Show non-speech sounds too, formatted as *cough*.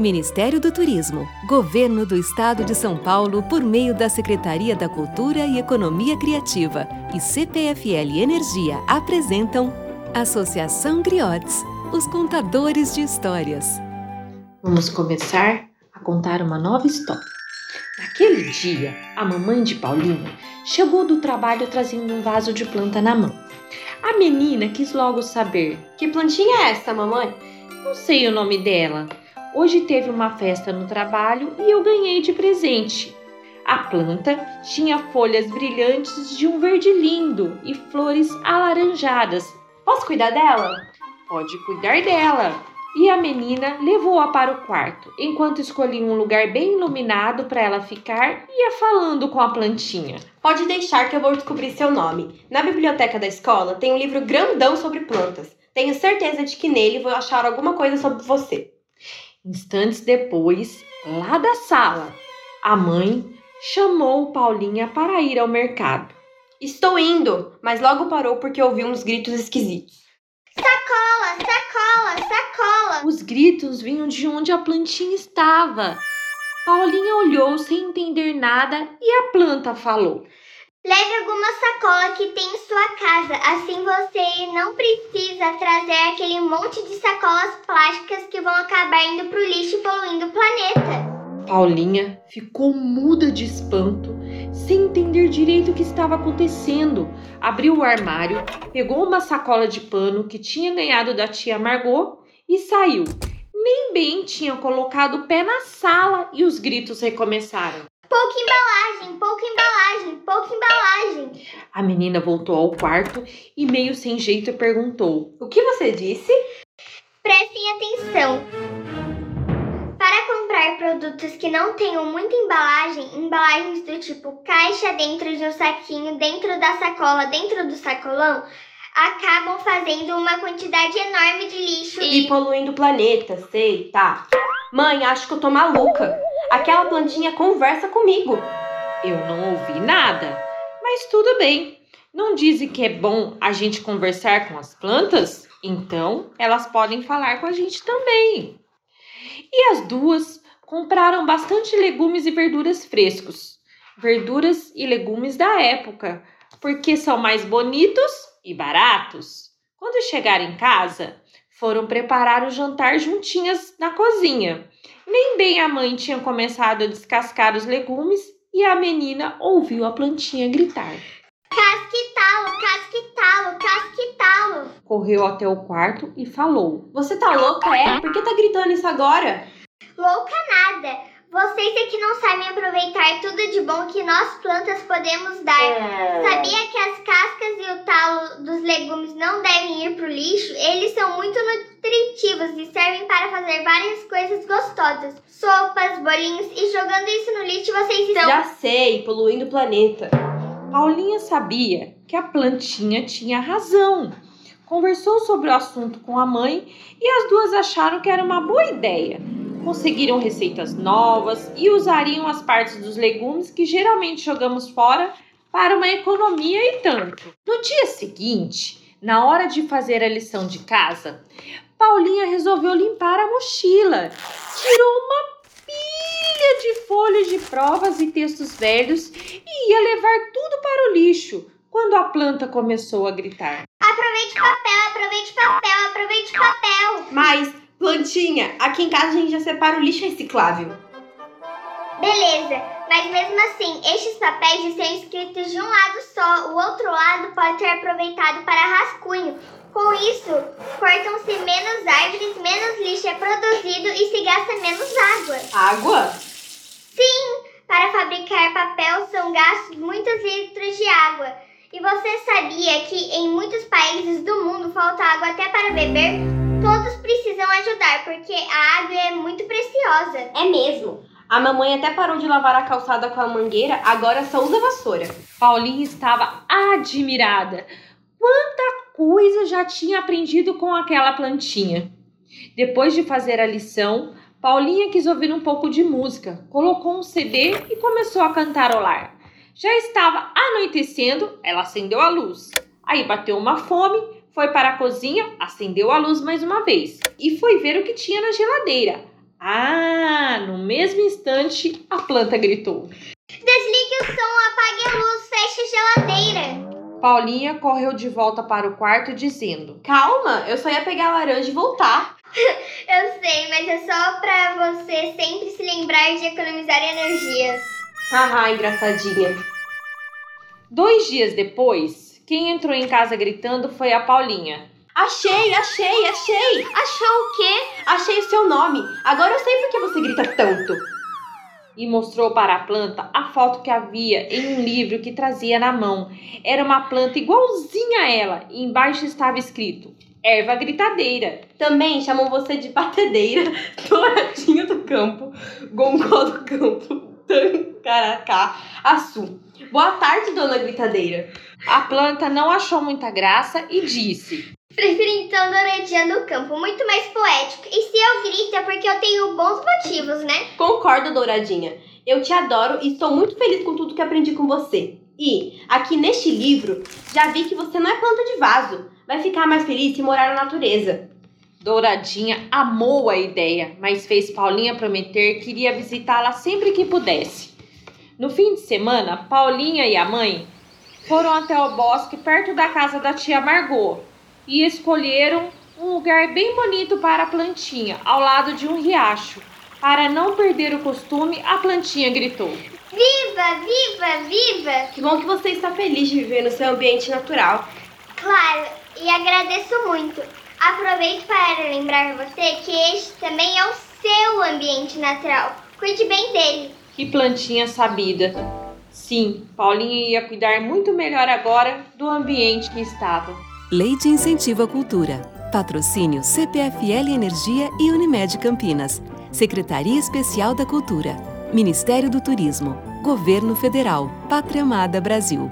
Ministério do Turismo, Governo do Estado de São Paulo por meio da Secretaria da Cultura e Economia Criativa e CPFL Energia apresentam Associação Griotes, os contadores de histórias. Vamos começar a contar uma nova história. Naquele dia, a mamãe de Paulinho chegou do trabalho trazendo um vaso de planta na mão. A menina quis logo saber: Que plantinha é essa, mamãe? Não sei o nome dela. Hoje teve uma festa no trabalho e eu ganhei de presente. A planta tinha folhas brilhantes de um verde lindo e flores alaranjadas. Posso cuidar dela? Pode cuidar dela. E a menina levou-a para o quarto, enquanto escolhia um lugar bem iluminado para ela ficar e ia falando com a plantinha. Pode deixar que eu vou descobrir seu nome. Na biblioteca da escola tem um livro grandão sobre plantas. Tenho certeza de que nele vou achar alguma coisa sobre você. Instantes depois, lá da sala, a mãe chamou Paulinha para ir ao mercado. Estou indo, mas logo parou porque ouviu uns gritos esquisitos. Sacola, sacola, sacola! Os gritos vinham de onde a plantinha estava. Paulinha olhou sem entender nada e a planta falou: Leve alguma sacola que tem em sua casa, assim você não precisa trazer aquele monte de sacolas plásticas que vão acabar indo pro lixo e poluindo o planeta. Paulinha ficou muda de espanto, sem entender direito o que estava acontecendo. Abriu o armário, pegou uma sacola de pano que tinha ganhado da tia Margot e saiu. Nem bem tinha colocado o pé na sala e os gritos recomeçaram. Pouca embalagem, pouca embalagem, pouca embalagem. A menina voltou ao quarto e, meio sem jeito, perguntou: O que você disse? Prestem atenção. Para comprar produtos que não tenham muita embalagem, embalagens do tipo caixa dentro de um saquinho, dentro da sacola, dentro do sacolão, acabam fazendo uma quantidade enorme de lixo e, e poluindo o planeta, sei, tá. Mãe, acho que eu tô maluca. Aquela plantinha conversa comigo. Eu não ouvi nada, mas tudo bem. Não dizem que é bom a gente conversar com as plantas? Então elas podem falar com a gente também. E as duas compraram bastante legumes e verduras frescos, verduras e legumes da época, porque são mais bonitos e baratos. Quando chegaram em casa, foram preparar o jantar juntinhas na cozinha. Nem bem a mãe tinha começado a descascar os legumes e a menina ouviu a plantinha gritar. Casquitalo, casquitalo, casquitalo. Correu até o quarto e falou: Você tá louca, é? Por que tá gritando isso agora? Louca nada. Vocês é que não sabem aproveitar tudo de bom que nós plantas podemos dar. É. Sabia que as cascas e o talo dos legumes não ir pro lixo? Eles são muito nutritivos e servem para fazer várias coisas gostosas. Sopas, bolinhos e jogando isso no lixo vocês estão... Já sei, poluindo o planeta. Paulinha sabia que a plantinha tinha razão. Conversou sobre o assunto com a mãe e as duas acharam que era uma boa ideia conseguiram receitas novas e usariam as partes dos legumes que geralmente jogamos fora para uma economia e tanto. No dia seguinte, na hora de fazer a lição de casa, Paulinha resolveu limpar a mochila. Tirou uma pilha de folhas de provas e textos velhos e ia levar tudo para o lixo quando a planta começou a gritar. Aproveite papel, aproveite papel, aproveite papel. Mas Plantinha, aqui em casa a gente já separa o lixo reciclável. Beleza, mas mesmo assim, estes papéis estão escritos de um lado só, o outro lado pode ser aproveitado para rascunho. Com isso, cortam-se menos árvores, menos lixo é produzido e se gasta menos água. Água? Sim, para fabricar papel são gastos muitos litros de água. E você sabia que em muitos países do mundo falta água até para beber? Todos precisam ajudar, porque a água é muito preciosa. É mesmo. A mamãe até parou de lavar a calçada com a mangueira, agora só usa vassoura. Paulinha estava admirada. Quanta coisa já tinha aprendido com aquela plantinha. Depois de fazer a lição, Paulinha quis ouvir um pouco de música, colocou um CD e começou a cantarolar. Já estava anoitecendo, ela acendeu a luz. Aí bateu uma fome foi para a cozinha, acendeu a luz mais uma vez e foi ver o que tinha na geladeira. Ah, no mesmo instante, a planta gritou. Desligue o som, apague a luz, feche a geladeira. Paulinha correu de volta para o quarto dizendo: Calma, eu só ia pegar a laranja e voltar. *laughs* Eu sei, mas é só pra você sempre se lembrar de economizar energia. Haha, engraçadinha. Dois dias depois, quem entrou em casa gritando foi a Paulinha. Achei, achei, achei! Achou o quê? Achei o seu nome. Agora eu sei por que você grita tanto. E mostrou para a planta a foto que havia em um livro que trazia na mão. Era uma planta igualzinha a ela, e embaixo estava escrito: Erva gritadeira. Também chamam você de batedeira, *laughs* douradinha do campo, gongó do campo, tancaracá, açu. Boa tarde, dona gritadeira. A planta não achou muita graça e disse: Prefiro então Douradinha no campo, muito mais poético. E se eu grito é porque eu tenho bons motivos, né? Concordo, douradinha. Eu te adoro e estou muito feliz com tudo que aprendi com você. E, aqui neste livro, já vi que você não é planta de vaso. Vai ficar mais feliz se morar na natureza. Douradinha amou a ideia, mas fez Paulinha prometer que iria visitá-la sempre que pudesse. No fim de semana, Paulinha e a mãe foram até o bosque perto da casa da tia Margot e escolheram um lugar bem bonito para a plantinha, ao lado de um riacho. Para não perder o costume, a plantinha gritou: Viva, viva, viva! Que bom que você está feliz de viver no seu ambiente natural. Claro, e agradeço muito. Aproveito para lembrar você que este também é o seu ambiente natural. Cuide bem dele. Que plantinha sabida. Sim, Paulinha ia cuidar muito melhor agora do ambiente que estava. Lei de Incentivo à Cultura. Patrocínio CPFL Energia e Unimed Campinas. Secretaria Especial da Cultura. Ministério do Turismo. Governo Federal. Pátria Amada Brasil.